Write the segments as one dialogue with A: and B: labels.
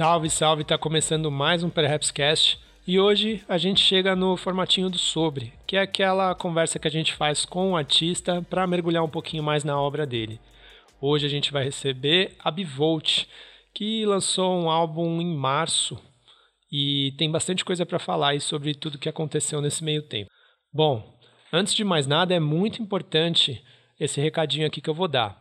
A: Salve, salve, tá começando mais um Perhaps Cast. E hoje a gente chega no formatinho do sobre, que é aquela conversa que a gente faz com o artista para mergulhar um pouquinho mais na obra dele. Hoje a gente vai receber a Bivolt, que lançou um álbum em março e tem bastante coisa para falar aí sobre tudo que aconteceu nesse meio tempo. Bom, antes de mais nada, é muito importante esse recadinho aqui que eu vou dar.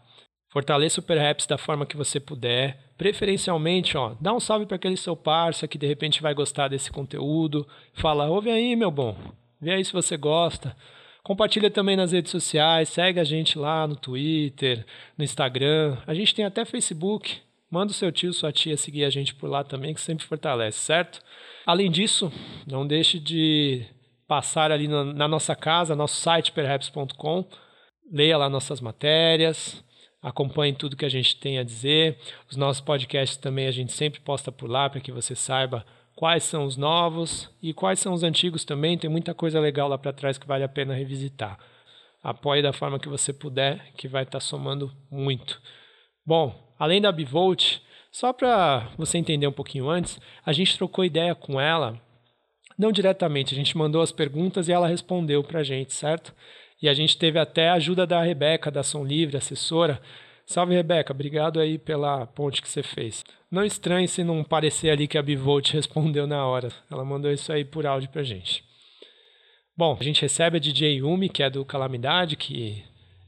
A: Fortaleça o Perhaps da forma que você puder. Preferencialmente, ó, dá um salve para aquele seu parça que de repente vai gostar desse conteúdo. Fala, ouve aí, meu bom. Vê aí se você gosta. Compartilha também nas redes sociais, segue a gente lá no Twitter, no Instagram. A gente tem até Facebook. Manda o seu tio, sua tia seguir a gente por lá também, que sempre fortalece, certo? Além disso, não deixe de passar ali na, na nossa casa, nosso site perhaps.com. Leia lá nossas matérias, acompanhe tudo que a gente tem a dizer. Os nossos podcasts também a gente sempre posta por lá para que você saiba quais são os novos e quais são os antigos também. Tem muita coisa legal lá para trás que vale a pena revisitar. Apoie da forma que você puder, que vai estar tá somando muito. Bom, além da Bivolt, só para você entender um pouquinho antes, a gente trocou ideia com ela, não diretamente, a gente mandou as perguntas e ela respondeu para a gente, certo? E a gente teve até a ajuda da Rebeca, da Som Livre, assessora. Salve, Rebeca. Obrigado aí pela ponte que você fez. Não estranhe se não parecer ali que a Bivolt respondeu na hora. Ela mandou isso aí por áudio pra gente. Bom, a gente recebe a DJ Yumi, que é do Calamidade, que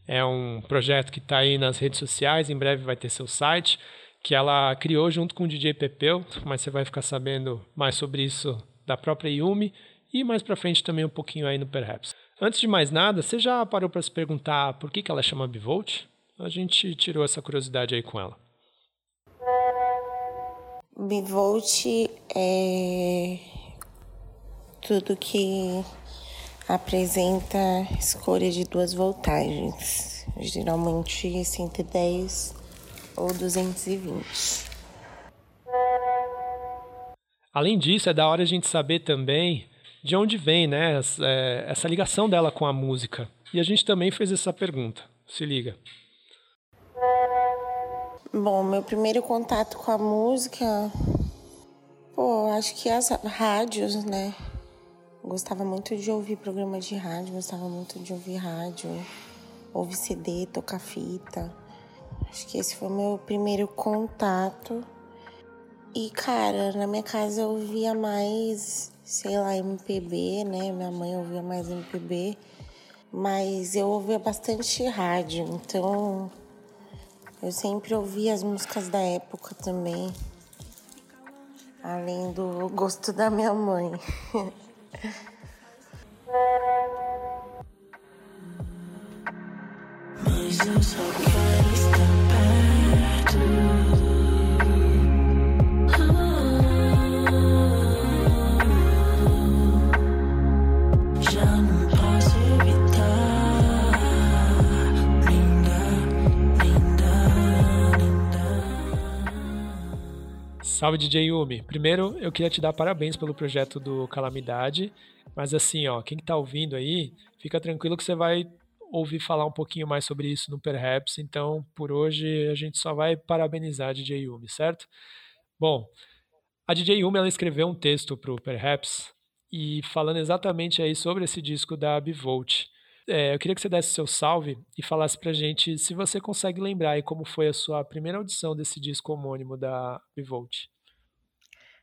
A: é um projeto que está aí nas redes sociais, em breve vai ter seu site, que ela criou junto com o DJ Pepeu, mas você vai ficar sabendo mais sobre isso da própria Yumi e mais para frente também um pouquinho aí no Perhaps. Antes de mais nada, você já parou para se perguntar por que, que ela chama Bivolt? A gente tirou essa curiosidade aí com ela.
B: Bivolt é tudo que apresenta escolha de duas voltagens, geralmente 110 ou 220.
A: Além disso, é da hora a gente saber também de onde vem né, é, essa ligação dela com a música. E a gente também fez essa pergunta. Se liga.
B: Bom, meu primeiro contato com a música, pô, acho que as rádios, né? Gostava muito de ouvir programa de rádio, gostava muito de ouvir rádio, ouvir CD, tocar fita. Acho que esse foi o meu primeiro contato. E, cara, na minha casa eu ouvia mais sei lá, MPB, né? Minha mãe ouvia mais MPB, mas eu ouvia bastante rádio, então eu sempre ouvia as músicas da época também, além do gosto da minha mãe. Mas eu só
A: Salve DJ Yumi. Primeiro, eu queria te dar parabéns pelo projeto do Calamidade, mas assim, ó, quem tá ouvindo aí, fica tranquilo que você vai ouvir falar um pouquinho mais sobre isso no Perhaps, então por hoje a gente só vai parabenizar a DJ Yumi, certo? Bom, a DJ Yumi ela escreveu um texto pro Perhaps e falando exatamente aí sobre esse disco da Bivolt. É, eu queria que você desse seu salve e falasse pra gente se você consegue lembrar aí como foi a sua primeira audição desse disco homônimo da Bivolt.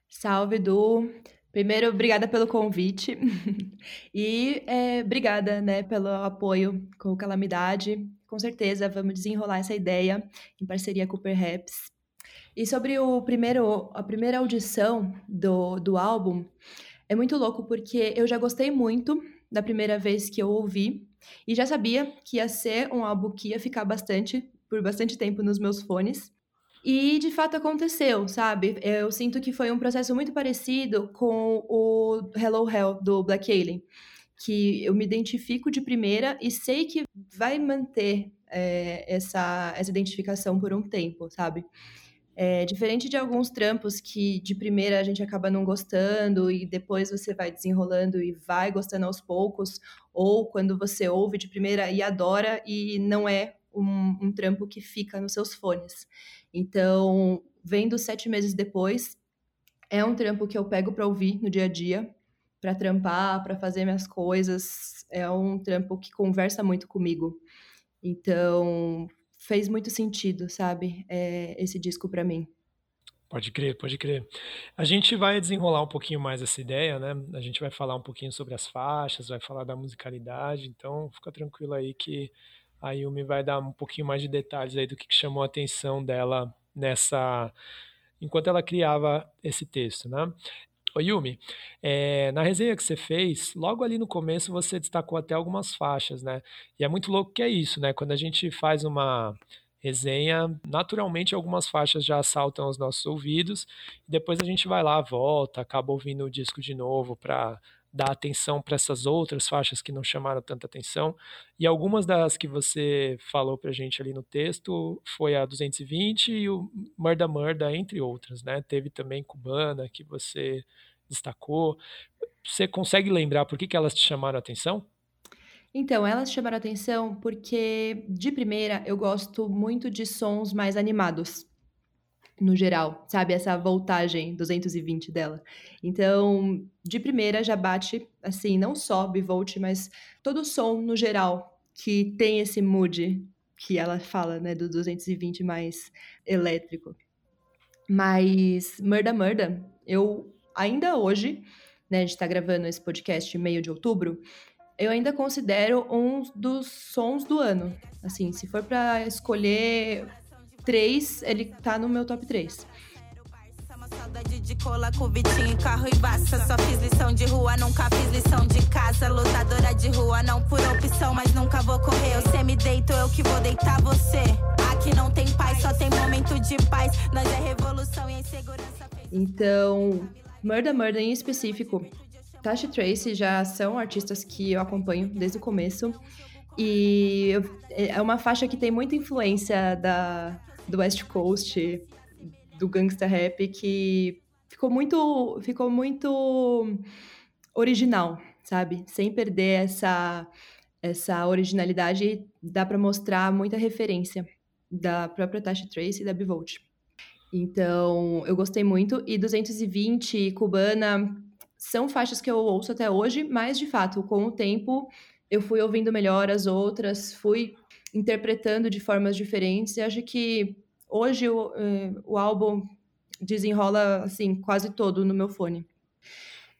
C: Salve, Du. Primeiro, obrigada pelo convite e é, obrigada né, pelo apoio com o Calamidade. Com certeza, vamos desenrolar essa ideia em parceria com o Perhaps. E sobre o primeiro, a primeira audição do, do álbum, é muito louco porque eu já gostei muito da primeira vez que eu ouvi e já sabia que ia ser um álbum que ia ficar bastante, por bastante tempo nos meus fones. E de fato aconteceu, sabe? Eu sinto que foi um processo muito parecido com o Hello Hell do Black Alien, que eu me identifico de primeira e sei que vai manter é, essa, essa identificação por um tempo, sabe? É, diferente de alguns trampos que de primeira a gente acaba não gostando e depois você vai desenrolando e vai gostando aos poucos, ou quando você ouve de primeira e adora e não é um, um trampo que fica nos seus fones. Então, vendo sete meses depois, É um trampo que eu pego para ouvir no dia a dia, para trampar, para fazer minhas coisas. É um trampo que conversa muito comigo. Então, fez muito sentido, sabe? É, esse disco para mim.
A: Pode crer, pode crer. A gente vai desenrolar um pouquinho mais essa ideia, né? A gente vai falar um pouquinho sobre as faixas, vai falar da musicalidade, então fica tranquilo aí que a Yumi vai dar um pouquinho mais de detalhes aí do que chamou a atenção dela nessa enquanto ela criava esse texto, né? Ô Yumi, é, na resenha que você fez, logo ali no começo você destacou até algumas faixas, né? E é muito louco que é isso, né? Quando a gente faz uma resenha, naturalmente algumas faixas já saltam aos nossos ouvidos, e depois a gente vai lá, volta, acaba ouvindo o disco de novo para dar atenção para essas outras faixas que não chamaram tanta atenção. E algumas das que você falou para a gente ali no texto foi a 220 e o Murda Murda, entre outras, né? Teve também Cubana, que você destacou. Você consegue lembrar por que, que elas te chamaram atenção?
C: Então, elas chamaram atenção porque, de primeira, eu gosto muito de sons mais animados, no geral, sabe? Essa voltagem 220 dela. Então, de primeira já bate, assim, não só bivolt, mas todo o som no geral que tem esse mood que ela fala, né, do 220 mais elétrico. Mas Murda Murda, eu ainda hoje, né, a gente tá gravando esse podcast meio de outubro, eu ainda considero um dos sons do ano. Assim, se for para escolher três, ele tá no meu top 3. Saudade de cola com Vitinho, carro e baça. Só fiz lição de rua, nunca fiz lição de casa. Lutadora de rua, não por opção, mas nunca vou correr. Eu deito, eu que vou deitar você. Aqui não tem paz, só tem momento de paz. Nós é revolução e a insegurança. Então, Murda Murda em específico, Tasha e Tracy já são artistas que eu acompanho desde o começo. E eu, é uma faixa que tem muita influência da, do West Coast, do gangsta rap, que ficou muito, ficou muito original, sabe? Sem perder essa, essa originalidade, dá para mostrar muita referência da própria Tasha Trace e da Bivolt. Então, eu gostei muito. E 220, Cubana, são faixas que eu ouço até hoje, mas de fato, com o tempo, eu fui ouvindo melhor as outras, fui interpretando de formas diferentes, e acho que hoje o, uh, o álbum desenrola assim quase todo no meu fone.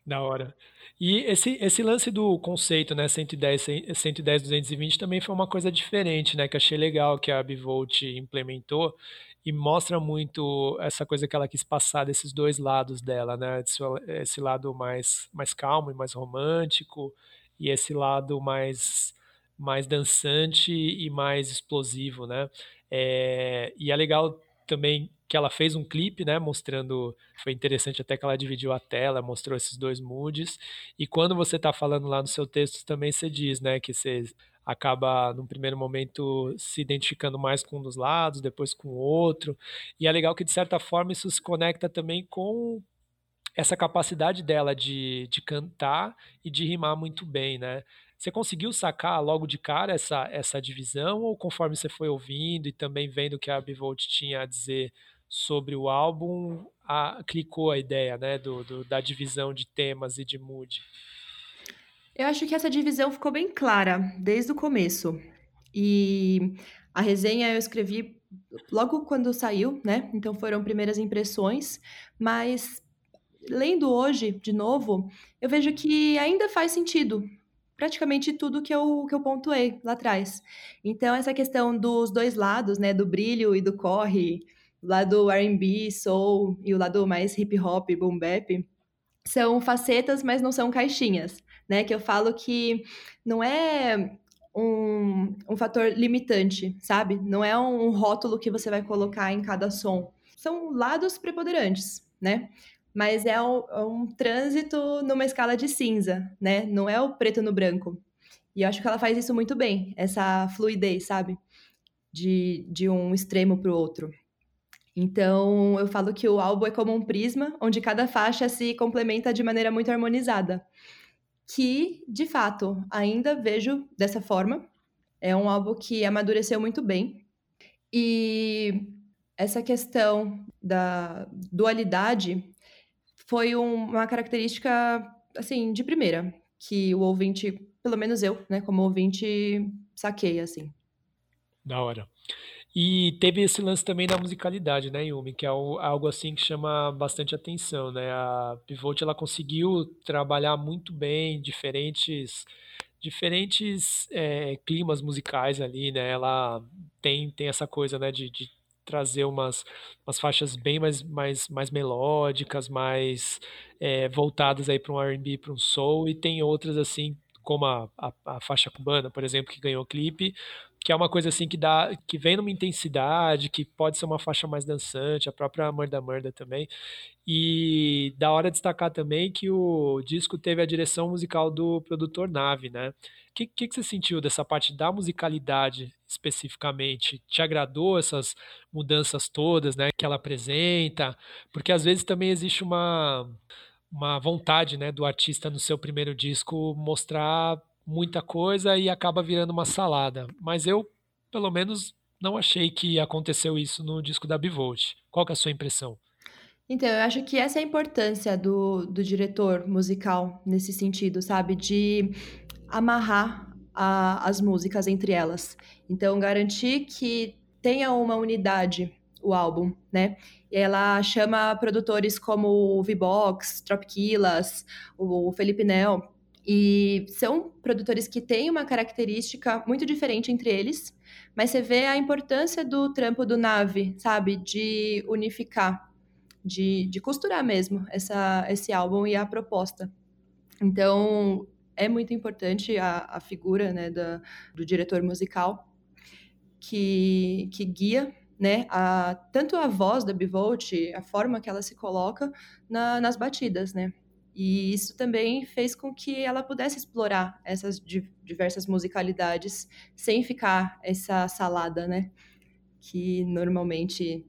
A: Da hora. E esse, esse lance do conceito, né, 110, 110, 220 também foi uma coisa diferente, né, que achei legal que a Bivolt implementou, e mostra muito essa coisa que ela quis passar desses dois lados dela, né? Esse lado mais, mais calmo e mais romântico e esse lado mais mais dançante e mais explosivo, né? É, e é legal também que ela fez um clipe, né, mostrando, foi interessante até que ela dividiu a tela, mostrou esses dois moods, e quando você está falando lá no seu texto também você diz, né, que você acaba, num primeiro momento, se identificando mais com um dos lados, depois com o outro. E é legal que, de certa forma, isso se conecta também com essa capacidade dela de, de cantar e de rimar muito bem, né? Você conseguiu sacar logo de cara essa, essa divisão ou conforme você foi ouvindo e também vendo o que a Bivolt tinha a dizer sobre o álbum, a, clicou a ideia né, do, do, da divisão de temas e de mood?
C: Eu acho que essa divisão ficou bem clara desde o começo. E a resenha eu escrevi logo quando saiu, né? Então foram primeiras impressões, mas lendo hoje de novo, eu vejo que ainda faz sentido praticamente tudo que eu, que eu pontuei lá atrás. Então, essa questão dos dois lados, né, do brilho e do corre, o lado R&B, soul e o lado mais hip hop, boom bap, são facetas, mas não são caixinhas né? Que eu falo que não é um, um fator limitante, sabe? Não é um rótulo que você vai colocar em cada som. São lados preponderantes, né? Mas é um, é um trânsito numa escala de cinza, né? Não é o preto no branco. E eu acho que ela faz isso muito bem, essa fluidez, sabe? De, de um extremo para o outro. Então, eu falo que o álbum é como um prisma, onde cada faixa se complementa de maneira muito harmonizada que, de fato, ainda vejo dessa forma. É um álbum que amadureceu muito bem. E essa questão da dualidade foi um, uma característica, assim, de primeira, que o ouvinte, pelo menos eu, né, como ouvinte, saquei, assim.
A: Da hora. E teve esse lance também da musicalidade, né, Yumi, que é algo assim que chama bastante atenção, né? A Pivot ela conseguiu trabalhar muito bem diferentes diferentes é, climas musicais ali, né? Ela tem, tem essa coisa, né, de, de trazer umas, umas faixas bem mais, mais, mais melódicas, mais é, voltadas aí para um R&B, para um soul, e tem outras assim, como a, a, a, faixa cubana, por exemplo, que ganhou clipe, que é uma coisa assim que dá, que vem numa intensidade, que pode ser uma faixa mais dançante, a própria Murda Murda também. E da hora destacar também que o disco teve a direção musical do produtor Nave, né? O que, que, que você sentiu dessa parte da musicalidade especificamente? Te agradou essas mudanças todas, né, que ela apresenta? Porque às vezes também existe uma uma vontade, né, do artista no seu primeiro disco mostrar muita coisa e acaba virando uma salada. Mas eu, pelo menos, não achei que aconteceu isso no disco da Bivolt. Qual é a sua impressão?
C: Então, eu acho que essa é a importância do, do diretor musical nesse sentido, sabe? De amarrar a, as músicas entre elas. Então, garantir que tenha uma unidade o álbum, né? E ela chama produtores como o V-Box, Tropquilas, o Felipe Nel, e são produtores que têm uma característica muito diferente entre eles, mas você vê a importância do trampo do Nave, sabe? De unificar, de, de costurar mesmo essa, esse álbum e a proposta. Então, é muito importante a, a figura né, da, do diretor musical que, que guia né, a, tanto a voz da Bivolt, a forma que ela se coloca na, nas batidas, né? E isso também fez com que ela pudesse explorar essas diversas musicalidades sem ficar essa salada, né? Que normalmente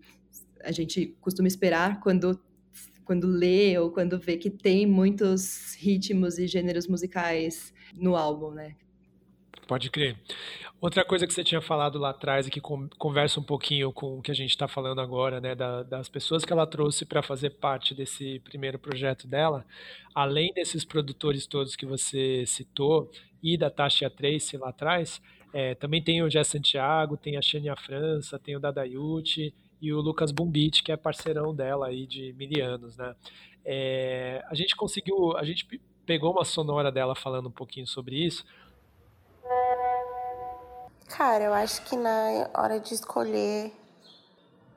C: a gente costuma esperar quando quando lê ou quando vê que tem muitos ritmos e gêneros musicais no álbum, né?
A: Pode crer. Outra coisa que você tinha falado lá atrás e que conversa um pouquinho com o que a gente está falando agora, né, da, das pessoas que ela trouxe para fazer parte desse primeiro projeto dela, além desses produtores todos que você citou e da Tasha Trace lá atrás, é, também tem o Jé Santiago, tem a Xenia França, tem o Dadayuti e o Lucas Bumbit, que é parceirão dela aí de mil anos, né? É, a gente conseguiu, a gente pegou uma sonora dela falando um pouquinho sobre isso,
B: Cara, eu acho que na hora de escolher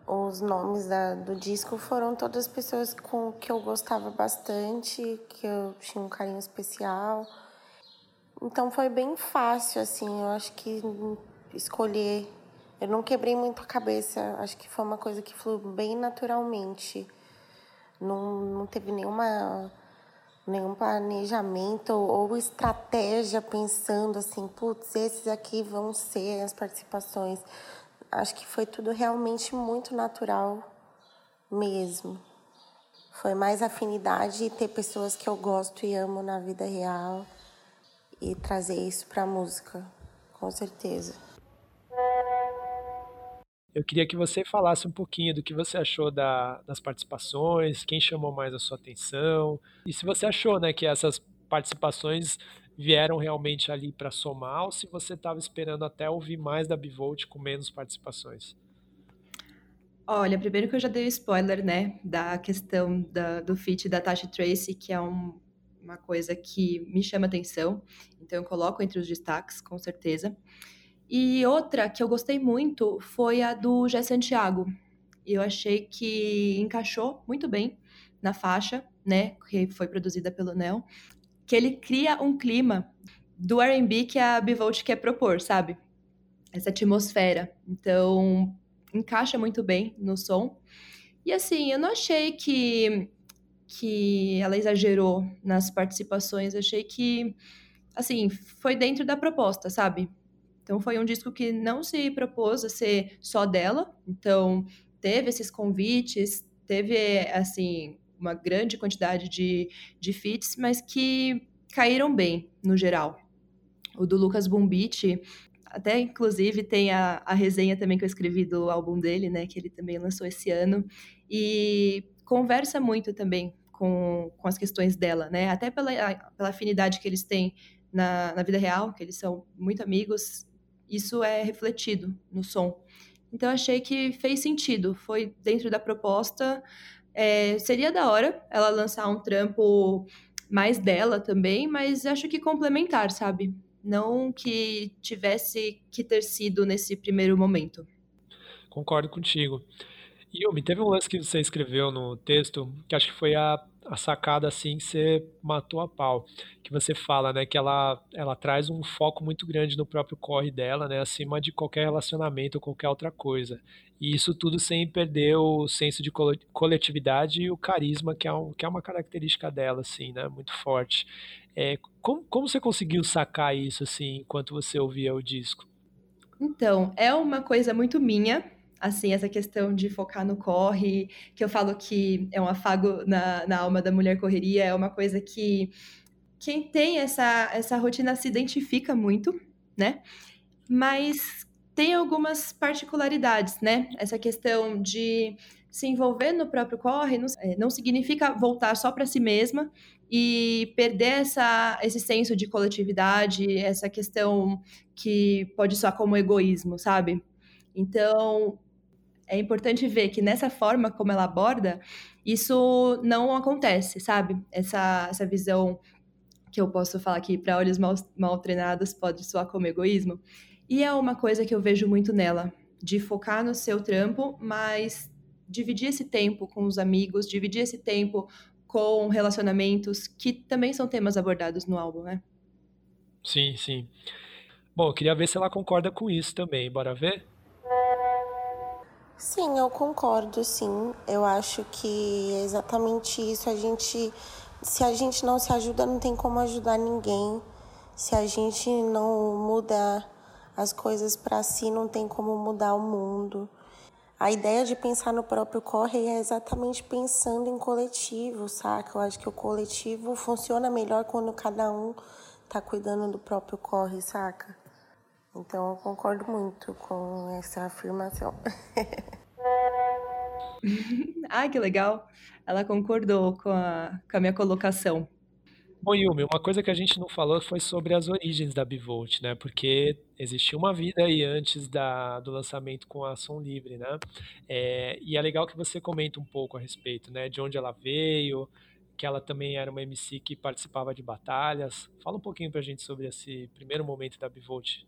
B: os nomes da, do disco foram todas pessoas com que eu gostava bastante, que eu tinha um carinho especial. Então foi bem fácil, assim, eu acho que escolher. Eu não quebrei muito a cabeça, acho que foi uma coisa que fluiu bem naturalmente. Não, não teve nenhuma nenhum planejamento ou estratégia pensando assim, putz, esses aqui vão ser as participações. Acho que foi tudo realmente muito natural mesmo. Foi mais afinidade e ter pessoas que eu gosto e amo na vida real e trazer isso para música, com certeza.
A: Eu queria que você falasse um pouquinho do que você achou da, das participações, quem chamou mais a sua atenção, e se você achou né, que essas participações vieram realmente ali para somar, ou se você estava esperando até ouvir mais da Bivolt com menos participações.
C: Olha, primeiro que eu já dei spoiler, né, da questão da, do feat da Tasha Tracy, que é um, uma coisa que me chama atenção, então eu coloco entre os destaques, com certeza. E outra que eu gostei muito foi a do Gé Santiago. Eu achei que encaixou muito bem na faixa, né, que foi produzida pelo Nel, que ele cria um clima do R&B que a Bivolt quer propor, sabe? Essa atmosfera. Então, encaixa muito bem no som. E assim, eu não achei que que ela exagerou nas participações, achei que assim, foi dentro da proposta, sabe? Então foi um disco que não se propôs a ser só dela. Então teve esses convites, teve assim uma grande quantidade de, de feats, mas que caíram bem no geral. O do Lucas Bumbit, até inclusive tem a, a resenha também que eu escrevi do álbum dele, né, que ele também lançou esse ano, e conversa muito também com, com as questões dela, né? Até pela, pela afinidade que eles têm na, na vida real, que eles são muito amigos, isso é refletido no som. Então achei que fez sentido, foi dentro da proposta. É, seria da hora ela lançar um trampo mais dela também, mas acho que complementar, sabe? Não que tivesse que ter sido nesse primeiro momento.
A: Concordo contigo. E teve um lance que você escreveu no texto, que acho que foi a, a sacada assim que você matou a pau, que você fala, né, que ela, ela traz um foco muito grande no próprio corre dela, né, acima de qualquer relacionamento ou qualquer outra coisa. E isso tudo sem perder o senso de coletividade e o carisma, que é, um, que é uma característica dela, assim, né, muito forte. É, como, como você conseguiu sacar isso, assim, enquanto você ouvia o disco?
C: Então, é uma coisa muito minha, assim, essa questão de focar no corre, que eu falo que é um afago na, na alma da mulher correria, é uma coisa que quem tem essa, essa rotina se identifica muito, né? Mas tem algumas particularidades, né? Essa questão de se envolver no próprio corre não, é, não significa voltar só para si mesma e perder essa, esse senso de coletividade, essa questão que pode soar como egoísmo, sabe? Então, é importante ver que nessa forma como ela aborda, isso não acontece, sabe? Essa, essa visão que eu posso falar aqui para olhos mal, mal treinados pode soar como egoísmo. E é uma coisa que eu vejo muito nela, de focar no seu trampo, mas dividir esse tempo com os amigos, dividir esse tempo com relacionamentos, que também são temas abordados no álbum, né?
A: Sim, sim. Bom, eu queria ver se ela concorda com isso também. Bora ver?
B: Sim, eu concordo, sim. Eu acho que é exatamente isso. A gente, se a gente não se ajuda, não tem como ajudar ninguém. Se a gente não muda as coisas para si, não tem como mudar o mundo. A ideia de pensar no próprio corre é exatamente pensando em coletivo, saca? Eu acho que o coletivo funciona melhor quando cada um tá cuidando do próprio corre, saca? Então eu concordo muito com essa afirmação.
C: ah, que legal. Ela concordou com a, com a minha colocação.
A: Bom, Yumi, uma coisa que a gente não falou foi sobre as origens da Bivolt, né? Porque existia uma vida aí antes da, do lançamento com a Som Livre, né? É, e é legal que você comenta um pouco a respeito, né? De onde ela veio, que ela também era uma MC que participava de batalhas. Fala um pouquinho pra gente sobre esse primeiro momento da Bivolt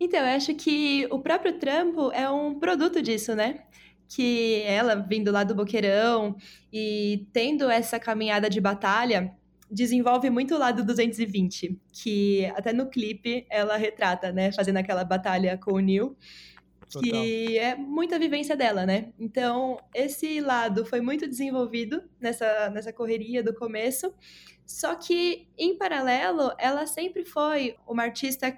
C: então, eu acho que o próprio trampo é um produto disso, né? Que ela vindo lá do Boqueirão e tendo essa caminhada de batalha, desenvolve muito o lado 220, que até no clipe ela retrata, né? Fazendo aquela batalha com o Neil. Que Total. é muita vivência dela, né? Então, esse lado foi muito desenvolvido nessa, nessa correria do começo. Só que, em paralelo, ela sempre foi uma artista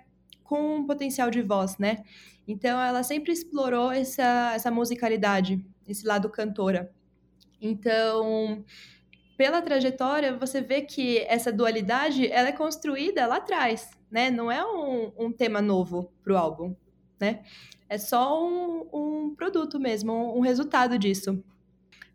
C: com um potencial de voz, né? Então ela sempre explorou essa, essa musicalidade, esse lado cantora. Então, pela trajetória, você vê que essa dualidade ela é construída lá atrás, né? Não é um, um tema novo para o álbum, né? É só um, um produto mesmo, um, um resultado disso.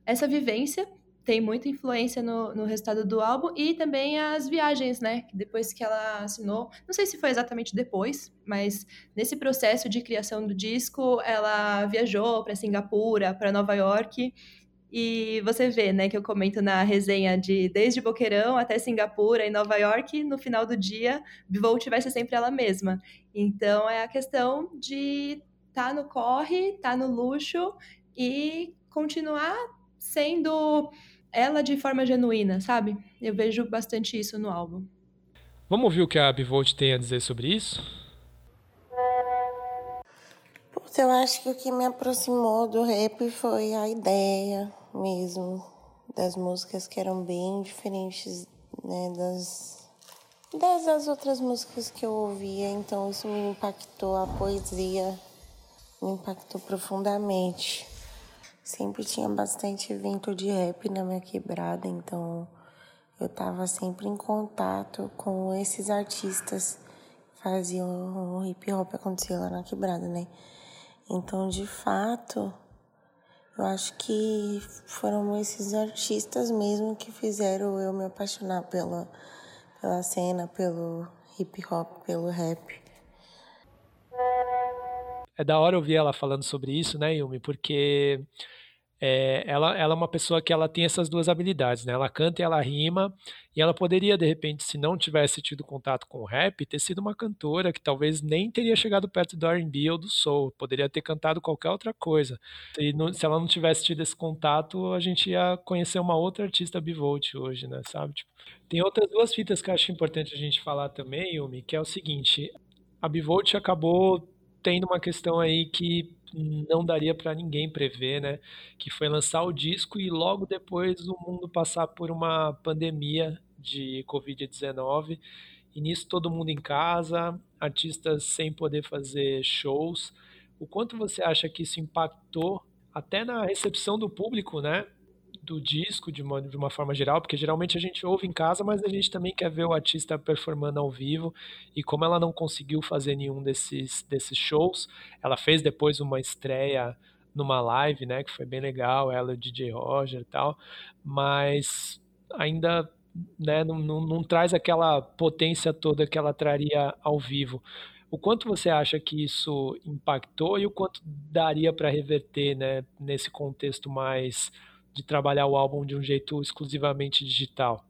C: Essa vivência tem muita influência no, no resultado do álbum e também as viagens, né? Depois que ela assinou, não sei se foi exatamente depois, mas nesse processo de criação do disco, ela viajou para Singapura, para Nova York. E você vê, né, que eu comento na resenha de desde Boqueirão até Singapura e Nova York, no final do dia, Volt vai ser sempre ela mesma. Então é a questão de tá no corre, tá no luxo e continuar sendo ela de forma genuína, sabe? Eu vejo bastante isso no álbum.
A: Vamos ouvir o que a Bivolt tem a dizer sobre isso?
B: Putz, eu acho que o que me aproximou do rap foi a ideia mesmo das músicas que eram bem diferentes né, das, das outras músicas que eu ouvia, então isso me impactou, a poesia me impactou profundamente. Sempre tinha bastante evento de rap na minha quebrada, então eu estava sempre em contato com esses artistas que faziam o hip hop acontecer lá na quebrada, né? Então, de fato, Eu acho que foram esses artistas mesmo que fizeram eu me apaixonar pela, pela cena, pelo hip hop, pelo rap.
A: É da hora ouvir ela falando sobre isso, né, Yumi? Porque é, ela, ela é uma pessoa que ela tem essas duas habilidades, né? Ela canta e ela rima, e ela poderia, de repente, se não tivesse tido contato com o rap, ter sido uma cantora que talvez nem teria chegado perto do R&B ou do soul, poderia ter cantado qualquer outra coisa. E não, se ela não tivesse tido esse contato, a gente ia conhecer uma outra artista bivolt hoje, né? Sabe? Tipo, tem outras duas fitas que eu acho importante a gente falar também, Yumi, que é o seguinte, a bivolt acabou tendo uma questão aí que não daria para ninguém prever, né? Que foi lançar o disco e logo depois o mundo passar por uma pandemia de Covid-19. E nisso todo mundo em casa, artistas sem poder fazer shows. O quanto você acha que isso impactou até na recepção do público, né? Do disco de uma, de uma forma geral, porque geralmente a gente ouve em casa, mas a gente também quer ver o artista performando ao vivo. E como ela não conseguiu fazer nenhum desses, desses shows, ela fez depois uma estreia numa live, né, que foi bem legal, ela e o DJ Roger e tal, mas ainda né, não, não, não traz aquela potência toda que ela traria ao vivo. O quanto você acha que isso impactou e o quanto daria para reverter né, nesse contexto mais de trabalhar o álbum de um jeito exclusivamente digital?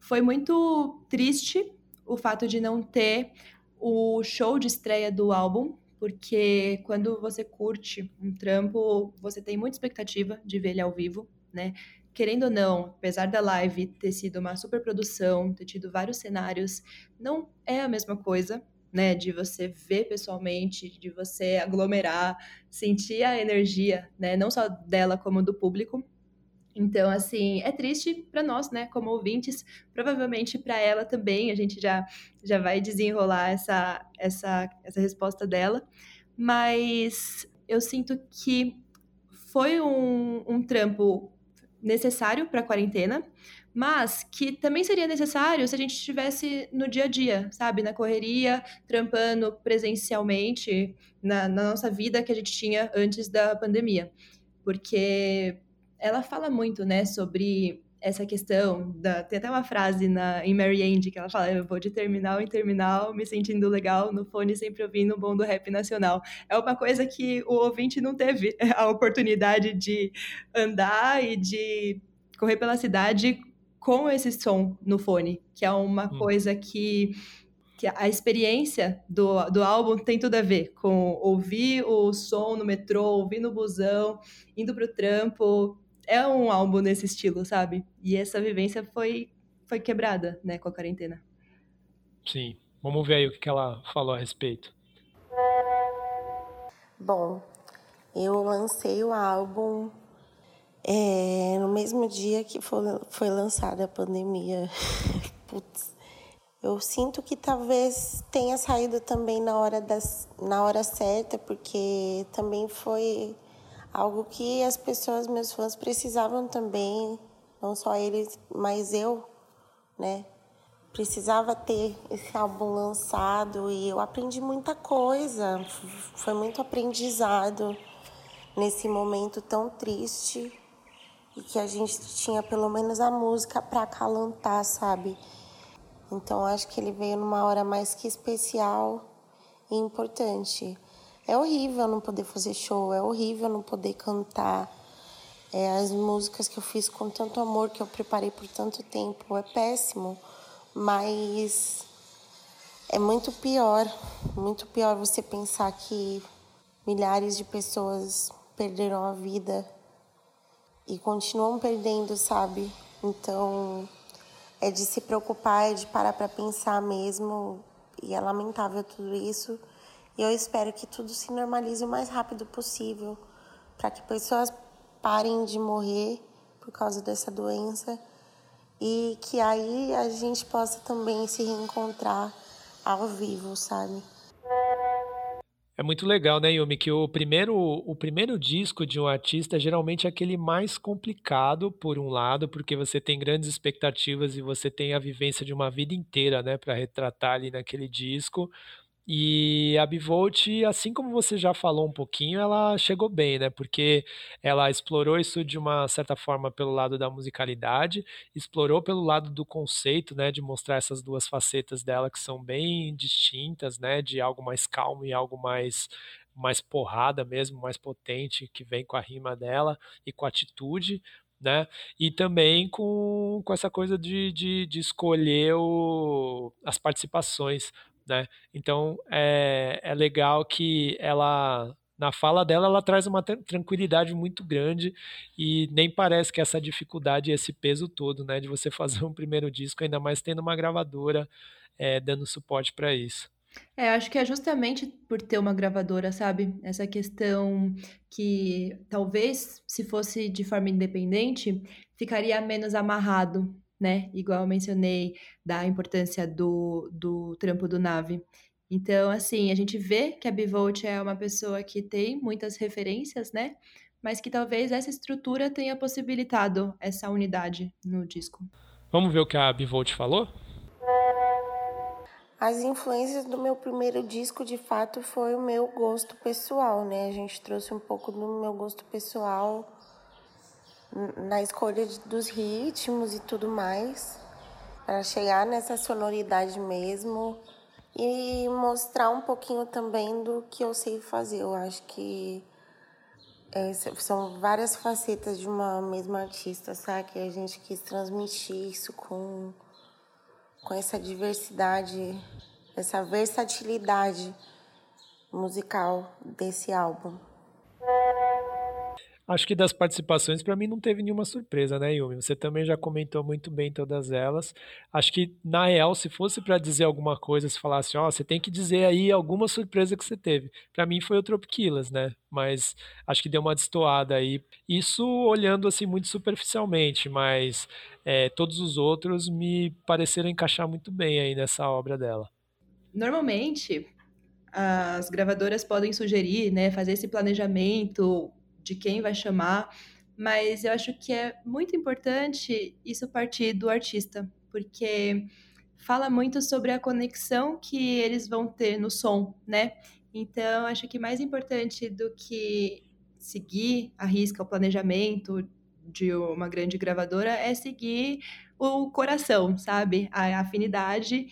C: Foi muito triste o fato de não ter o show de estreia do álbum, porque quando você curte um trampo, você tem muita expectativa de ver ele ao vivo, né? Querendo ou não, apesar da live ter sido uma super produção, ter tido vários cenários, não é a mesma coisa, né? De você ver pessoalmente, de você aglomerar, sentir a energia, né? Não só dela como do público. Então, assim, é triste para nós, né, como ouvintes, provavelmente para ela também, a gente já, já vai desenrolar essa, essa, essa resposta dela, mas eu sinto que foi um, um trampo necessário para a quarentena, mas que também seria necessário se a gente estivesse no dia a dia, sabe? Na correria, trampando presencialmente na, na nossa vida que a gente tinha antes da pandemia. Porque ela fala muito, né, sobre essa questão da tem até uma frase na em Mary Andy que ela fala eu vou de terminal em terminal me sentindo legal no fone sempre ouvindo o bom do rap nacional é uma coisa que o ouvinte não teve a oportunidade de andar e de correr pela cidade com esse som no fone que é uma hum. coisa que que a experiência do, do álbum tem tudo a ver com ouvir o som no metrô, ouvir no busão, indo pro trampo, é um álbum nesse estilo, sabe? E essa vivência foi, foi quebrada, né, com a quarentena.
A: Sim. Vamos ver aí o que ela falou a respeito.
B: Bom, eu lancei o álbum é, no mesmo dia que foi, foi lançada a pandemia. Putz. Eu sinto que talvez tenha saído também na hora, das, na hora certa, porque também foi algo que as pessoas, meus fãs, precisavam também, não só eles, mas eu, né? Precisava ter esse álbum lançado e eu aprendi muita coisa, foi muito aprendizado nesse momento tão triste e que a gente tinha pelo menos a música para acalantar, sabe? Então acho que ele veio numa hora mais que especial e importante. É horrível não poder fazer show, é horrível não poder cantar. É, as músicas que eu fiz com tanto amor, que eu preparei por tanto tempo, é péssimo. Mas é muito pior, muito pior você pensar que milhares de pessoas perderam a vida e continuam perdendo, sabe? Então é de se preocupar, é de parar para pensar mesmo. E é lamentável tudo isso. E eu espero que tudo se normalize o mais rápido possível, para que pessoas parem de morrer por causa dessa doença e que aí a gente possa também se reencontrar ao vivo, sabe?
A: É muito legal, né, Yumi, que o primeiro, o primeiro disco de um artista geralmente é aquele mais complicado, por um lado, porque você tem grandes expectativas e você tem a vivência de uma vida inteira, né, para retratar ali naquele disco. E a Bivolt, assim como você já falou um pouquinho, ela chegou bem, né? Porque ela explorou isso de uma certa forma pelo lado da musicalidade, explorou pelo lado do conceito, né? De mostrar essas duas facetas dela que são bem distintas, né? De algo mais calmo e algo mais mais porrada mesmo, mais potente, que vem com a rima dela e com a atitude, né? E também com, com essa coisa de, de, de escolher o, as participações né? Então é, é legal que ela na fala dela ela traz uma tranquilidade muito grande e nem parece que essa dificuldade esse peso todo, né, de você fazer um primeiro disco, ainda mais tendo uma gravadora é, dando suporte para isso.
C: É, acho que é justamente por ter uma gravadora, sabe? Essa questão que talvez se fosse de forma independente ficaria menos amarrado né? Igual eu mencionei da importância do, do trampo do Nave. Então, assim, a gente vê que a Bivolt é uma pessoa que tem muitas referências, né? Mas que talvez essa estrutura tenha possibilitado essa unidade no disco.
A: Vamos ver o que a Bivolt falou?
B: As influências do meu primeiro disco, de fato, foi o meu gosto pessoal, né? A gente trouxe um pouco do meu gosto pessoal na escolha dos ritmos e tudo mais, para chegar nessa sonoridade mesmo e mostrar um pouquinho também do que eu sei fazer. Eu acho que é, são várias facetas de uma mesma artista, sabe? Que a gente quis transmitir isso com, com essa diversidade, essa versatilidade musical desse álbum.
A: Acho que das participações, para mim, não teve nenhuma surpresa, né, Yumi? Você também já comentou muito bem todas elas. Acho que, na real, se fosse para dizer alguma coisa, se falasse, ó, oh, você tem que dizer aí alguma surpresa que você teve. Para mim foi o Tropiquilas, né? Mas acho que deu uma destoada aí. Isso olhando, assim, muito superficialmente, mas é, todos os outros me pareceram encaixar muito bem aí nessa obra dela.
C: Normalmente, as gravadoras podem sugerir, né, fazer esse planejamento de quem vai chamar, mas eu acho que é muito importante isso partir do artista, porque fala muito sobre a conexão que eles vão ter no som, né? Então, acho que mais importante do que seguir a risca o planejamento de uma grande gravadora é seguir o coração, sabe? A afinidade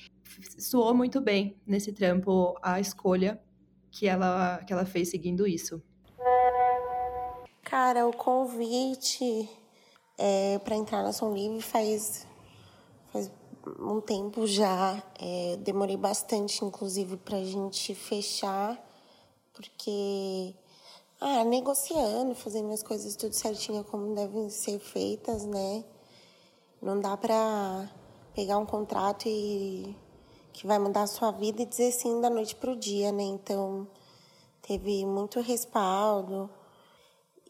C: soou muito bem nesse trampo a escolha que ela que ela fez seguindo isso.
B: Cara, o convite é, para entrar na Som Livre faz, faz um tempo já. É, demorei bastante, inclusive, para a gente fechar, porque. Ah, negociando, fazendo as coisas tudo certinho como devem ser feitas, né? Não dá para pegar um contrato e que vai mudar a sua vida e dizer sim da noite pro dia, né? Então, teve muito respaldo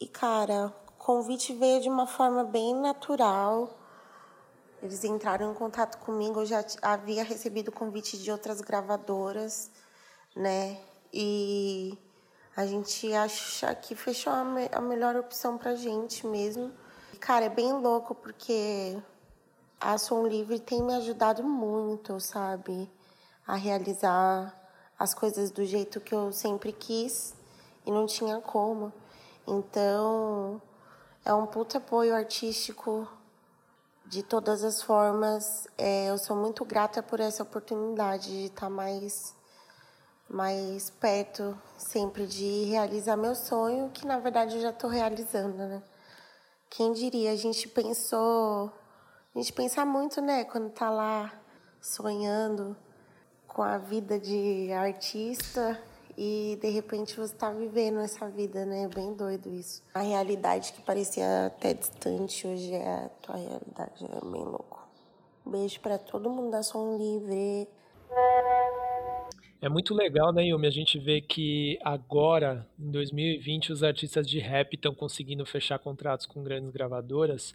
B: e, cara, o convite veio de uma forma bem natural. Eles entraram em contato comigo, eu já havia recebido convite de outras gravadoras, né? E a gente acha que fechou a, me a melhor opção pra gente mesmo. E, cara, é bem louco porque a Som Livre tem me ajudado muito, sabe? A realizar as coisas do jeito que eu sempre quis e não tinha como. Então, é um puta apoio artístico de todas as formas. É, eu sou muito grata por essa oportunidade de estar mais, mais perto sempre de realizar meu sonho, que na verdade eu já estou realizando, né? Quem diria? A gente pensou. A gente pensa muito, né, quando tá lá sonhando com a vida de artista e de repente você está vivendo essa vida, né? Bem doido isso. A realidade que parecia até distante hoje é a tua realidade, é bem louco. Beijo para todo mundo da Som Livre.
A: É muito legal, né, Yumi? A gente vê que agora, em 2020, os artistas de rap estão conseguindo fechar contratos com grandes gravadoras,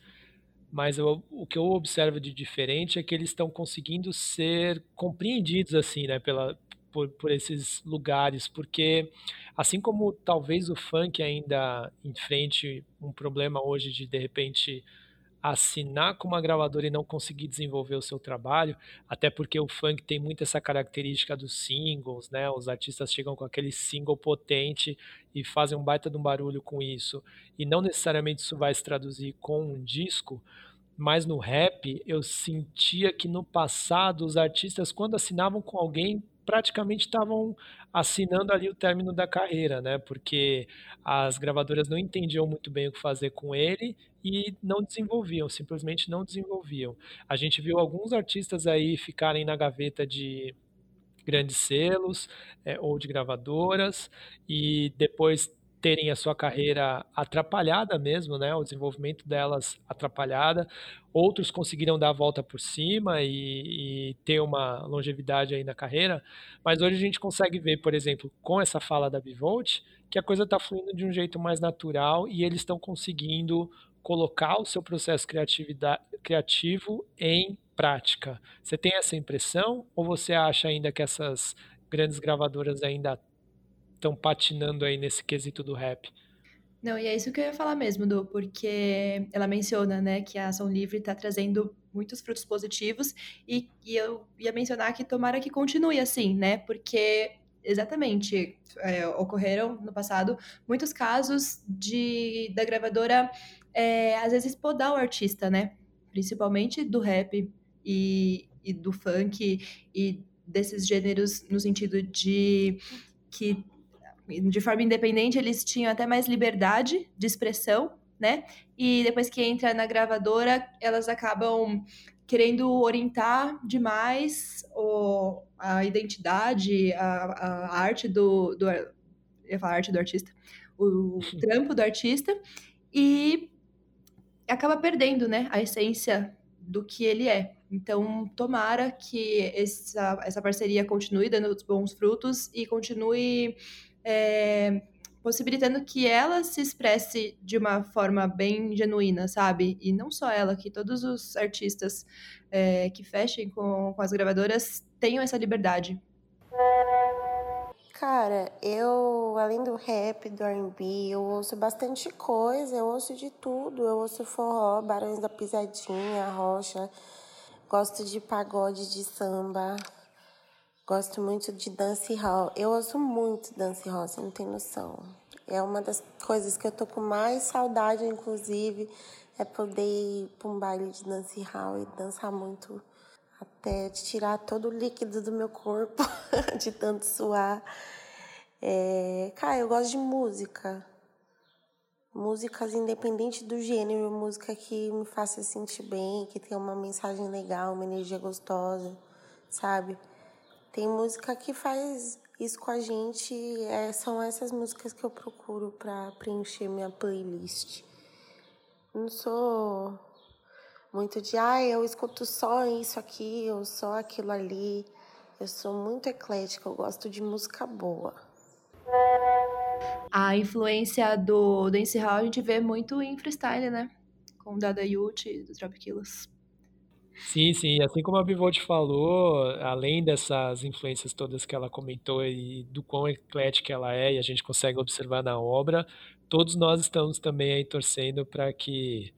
A: mas eu, o que eu observo de diferente é que eles estão conseguindo ser compreendidos, assim, né, pela, por, por esses lugares, porque assim como talvez o funk ainda enfrente um problema hoje de de repente assinar com uma gravadora e não conseguir desenvolver o seu trabalho, até porque o funk tem muito essa característica dos singles, né? Os artistas chegam com aquele single potente e fazem um baita de um barulho com isso, e não necessariamente isso vai se traduzir com um disco. Mas no rap, eu sentia que no passado os artistas, quando assinavam com alguém, praticamente estavam assinando ali o término da carreira, né? Porque as gravadoras não entendiam muito bem o que fazer com ele e não desenvolviam, simplesmente não desenvolviam. A gente viu alguns artistas aí ficarem na gaveta de grandes selos é, ou de gravadoras e depois terem a sua carreira atrapalhada mesmo, né? O desenvolvimento delas atrapalhada. Outros conseguiram dar a volta por cima e, e, ter uma longevidade aí na carreira. Mas hoje a gente consegue ver, por exemplo, com essa fala da Bivolt, que a coisa está fluindo de um jeito mais natural e eles estão conseguindo colocar o seu processo criativo em prática. Você tem essa impressão ou você acha ainda que essas grandes gravadoras ainda estão patinando aí nesse quesito do rap.
C: Não, e é isso que eu ia falar mesmo, Du, porque ela menciona, né, que a ação livre está trazendo muitos frutos positivos e, e, eu ia mencionar que tomara que continue assim, né, porque exatamente é, ocorreram no passado muitos casos de da gravadora é, às vezes podar o artista, né, principalmente do rap e, e do funk e desses gêneros no sentido de que de forma independente, eles tinham até mais liberdade de expressão, né? E depois que entra na gravadora, elas acabam querendo orientar demais o, a identidade, a, a arte do, do eu falar arte do artista, o trampo do artista e acaba perdendo, né, a essência do que ele é. Então, tomara que essa, essa parceria continue dando bons frutos e continue é, possibilitando que ela se expresse de uma forma bem genuína, sabe? E não só ela, que todos os artistas é, que fechem com, com as gravadoras tenham essa liberdade.
B: Cara, eu, além do rap, do R&B, eu ouço bastante coisa, eu ouço de tudo. Eu ouço forró, Barões da Pisadinha, Rocha, gosto de pagode, de samba, Gosto muito de dance hall. Eu ouço muito dance hall, você não tem noção. É uma das coisas que eu tô com mais saudade, inclusive, é poder ir para um baile de dance hall e dançar muito até tirar todo o líquido do meu corpo, de tanto suar. É... Cara, eu gosto de música. Músicas independente do gênero, música que me faça sentir bem, que tenha uma mensagem legal, uma energia gostosa, sabe? Tem música que faz isso com a gente, é, são essas músicas que eu procuro para preencher minha playlist. Não sou muito de, ah, eu escuto só isso aqui ou só aquilo ali. Eu sou muito eclética, eu gosto de música boa.
C: A influência do dancehall a gente vê muito em freestyle, né? Com Dada Yuti do Trap Killers.
A: Sim, sim. Assim como a Bivolt falou, além dessas influências todas que ela comentou e do quão eclética ela é, e a gente consegue observar na obra, todos nós estamos também aí torcendo para que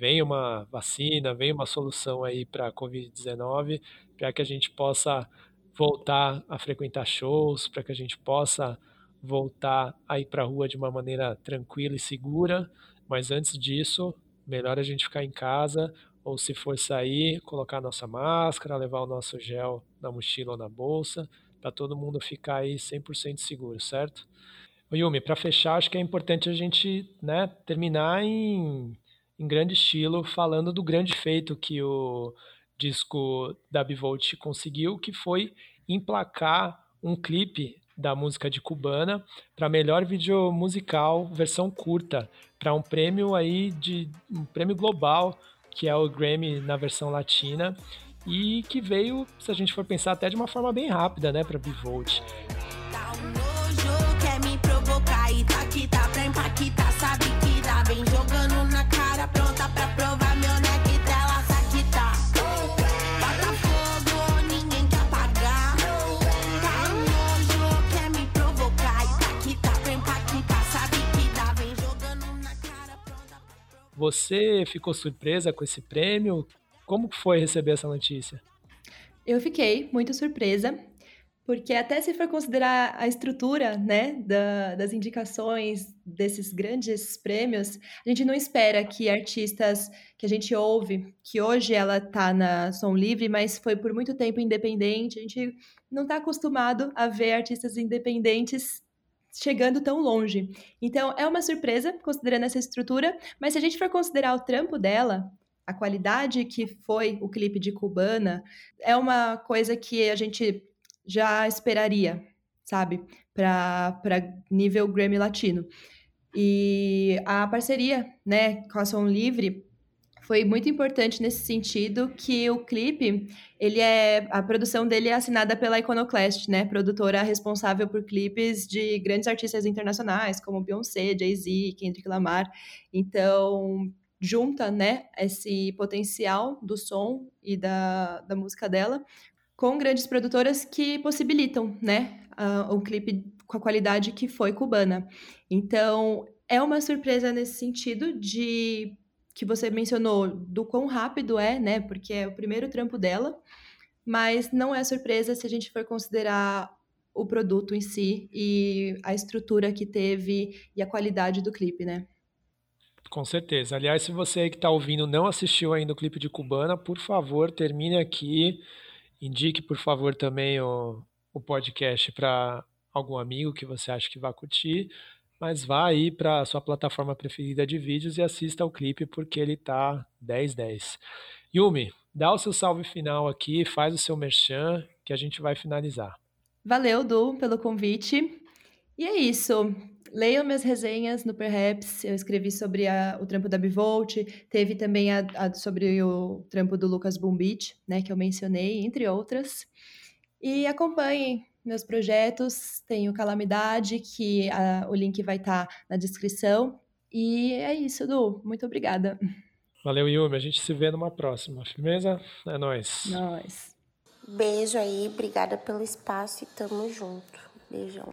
A: venha uma vacina, venha uma solução aí para a Covid-19, para que a gente possa voltar a frequentar shows, para que a gente possa voltar a ir para a rua de uma maneira tranquila e segura. Mas antes disso, melhor a gente ficar em casa, ou se for sair, colocar nossa máscara, levar o nosso gel na mochila ou na bolsa, para todo mundo ficar aí 100% seguro, certo? O Yumi, para fechar, acho que é importante a gente né, terminar em, em grande estilo, falando do grande feito que o disco da Bivolt conseguiu, que foi emplacar um clipe da música de Cubana para melhor vídeo musical versão curta, para um prêmio aí de um prêmio global que é o Grammy na versão latina e que veio, se a gente for pensar, até de uma forma bem rápida, né, para Bivolt. Você ficou surpresa com esse prêmio? Como foi receber essa notícia?
C: Eu fiquei muito surpresa, porque até se for considerar a estrutura né, da, das indicações desses grandes prêmios, a gente não espera que artistas que a gente ouve, que hoje ela está na Som Livre, mas foi por muito tempo independente, a gente não está acostumado a ver artistas independentes chegando tão longe. Então, é uma surpresa, considerando essa estrutura, mas se a gente for considerar o trampo dela, a qualidade que foi o clipe de Cubana, é uma coisa que a gente já esperaria, sabe? Para nível Grammy Latino. E a parceria, né, com a Som Livre foi muito importante nesse sentido que o clipe, ele é a produção dele é assinada pela Iconoclast, né, produtora responsável por clipes de grandes artistas internacionais como Beyoncé, Jay-Z, Kendrick Lamar. Então, junta, né, esse potencial do som e da, da música dela com grandes produtoras que possibilitam, né, uh, um clipe com a qualidade que foi cubana. Então, é uma surpresa nesse sentido de que você mencionou do quão rápido é, né? Porque é o primeiro trampo dela, mas não é surpresa se a gente for considerar o produto em si e a estrutura que teve e a qualidade do clipe, né?
A: Com certeza. Aliás, se você que está ouvindo não assistiu ainda o clipe de Cubana, por favor, termine aqui. Indique, por favor, também o, o podcast para algum amigo que você acha que vai curtir mas vá aí para a sua plataforma preferida de vídeos e assista o clipe porque ele tá 10-10. Yumi, dá o seu salve final aqui, faz o seu merchan que a gente vai finalizar.
C: Valeu, Du, pelo convite. E é isso. Leiam minhas resenhas no Perhaps. Eu escrevi sobre a, o trampo da Bivolt. Teve também a, a, sobre o trampo do Lucas Bumbit, né, que eu mencionei, entre outras. E acompanhem meus projetos, tenho Calamidade, que a, o link vai estar tá na descrição. E é isso, Du. Muito obrigada.
A: Valeu, Yumi. A gente se vê numa próxima. Firmeza? É nóis.
C: Nós.
B: Beijo aí, obrigada pelo espaço e tamo junto. Beijão.